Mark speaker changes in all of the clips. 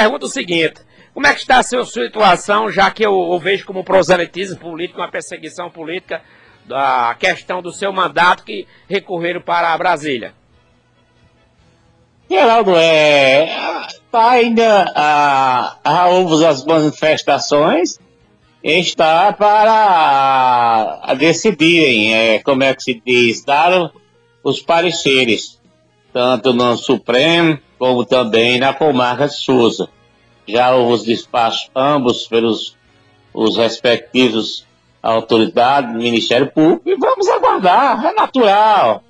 Speaker 1: pergunta o seguinte: como é que está a sua situação, já que eu, eu vejo como proselitismo político, uma perseguição política, da questão do seu mandato que recorreram para Brasília?
Speaker 2: Geraldo, é, tá ainda a, a, as manifestações está para a decidirem, é, como é que se diz, dar os pareceres, tanto no Supremo como também na comarca de Souza. Já os despachos ambos pelos os respectivos autoridades Ministério Público e vamos aguardar, é natural.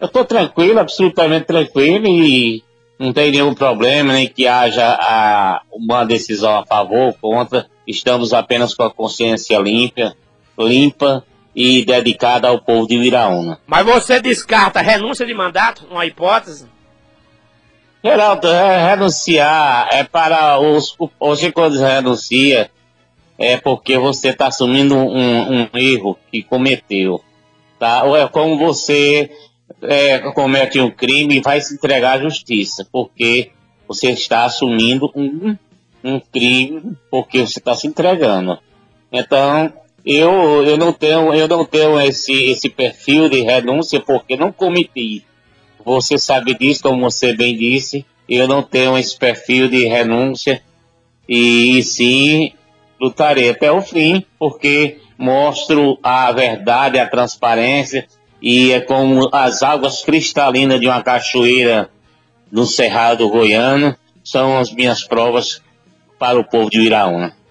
Speaker 2: Eu estou tranquilo, absolutamente tranquilo e não tem nenhum problema, nem que haja a, uma decisão a favor ou contra. Estamos apenas com a consciência limpa, limpa e dedicada ao povo de Viraúna.
Speaker 1: Mas você descarta renúncia de mandato, uma hipótese?
Speaker 2: Geraldo, é, renunciar é para os. Hoje, quando renuncia, é porque você está assumindo um, um, erro que cometeu. Tá? Ou é como você é, comete um crime e vai se entregar à justiça, porque você está assumindo um, um crime porque você está se entregando. Então, eu, eu não tenho, eu não tenho esse, esse perfil de renúncia porque não cometi. Você sabe disso, como você bem disse, eu não tenho esse perfil de renúncia e, e sim lutarei até o fim, porque mostro a verdade, a transparência e é como as águas cristalinas de uma cachoeira no Cerrado Goiano são as minhas provas para o povo de Iraúna.